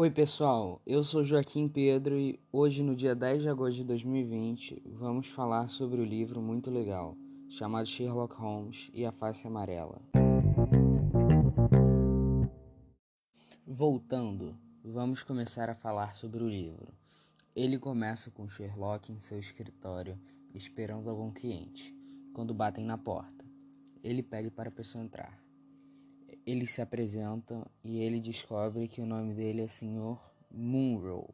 Oi, pessoal. Eu sou Joaquim Pedro e hoje, no dia 10 de agosto de 2020, vamos falar sobre o livro muito legal chamado Sherlock Holmes e a Face Amarela. Voltando, vamos começar a falar sobre o livro. Ele começa com Sherlock em seu escritório, esperando algum cliente, quando batem na porta. Ele pede para a pessoa entrar. Eles se apresentam e ele descobre que o nome dele é Sr. Munro.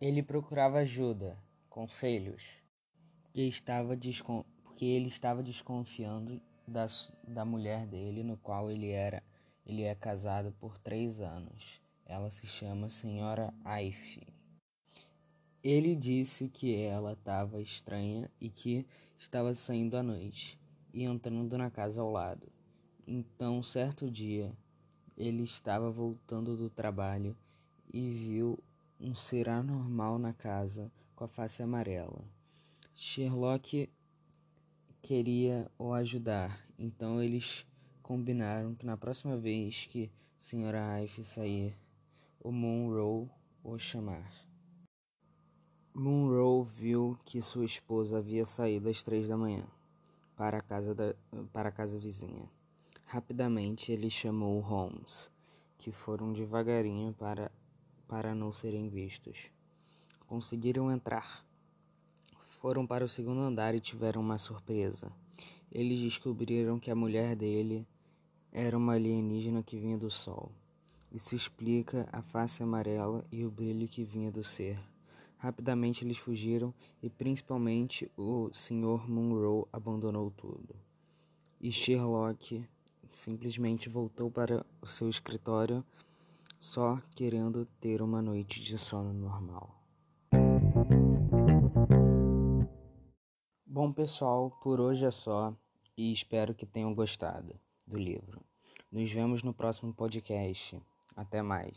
Ele procurava ajuda, conselhos, que estava porque ele estava desconfiando da, da mulher dele, no qual ele era ele é casado por três anos. Ela se chama Senhora Aife. Ele disse que ela estava estranha e que estava saindo à noite e entrando na casa ao lado. Então, certo dia, ele estava voltando do trabalho e viu um ser anormal na casa com a face amarela. Sherlock queria o ajudar, então eles combinaram que na próxima vez que Sra. Ife sair, o Monroe o chamar. Monroe viu que sua esposa havia saído às três da manhã para a casa, da, para a casa vizinha. Rapidamente ele chamou Holmes, que foram devagarinho para, para não serem vistos. Conseguiram entrar. Foram para o segundo andar e tiveram uma surpresa. Eles descobriram que a mulher dele era uma alienígena que vinha do sol. Isso explica a face amarela e o brilho que vinha do ser. Rapidamente eles fugiram e principalmente o Sr. Monroe abandonou tudo. E Sherlock simplesmente voltou para o seu escritório só querendo ter uma noite de sono normal. Bom, pessoal, por hoje é só e espero que tenham gostado do livro. Nos vemos no próximo podcast. Até mais.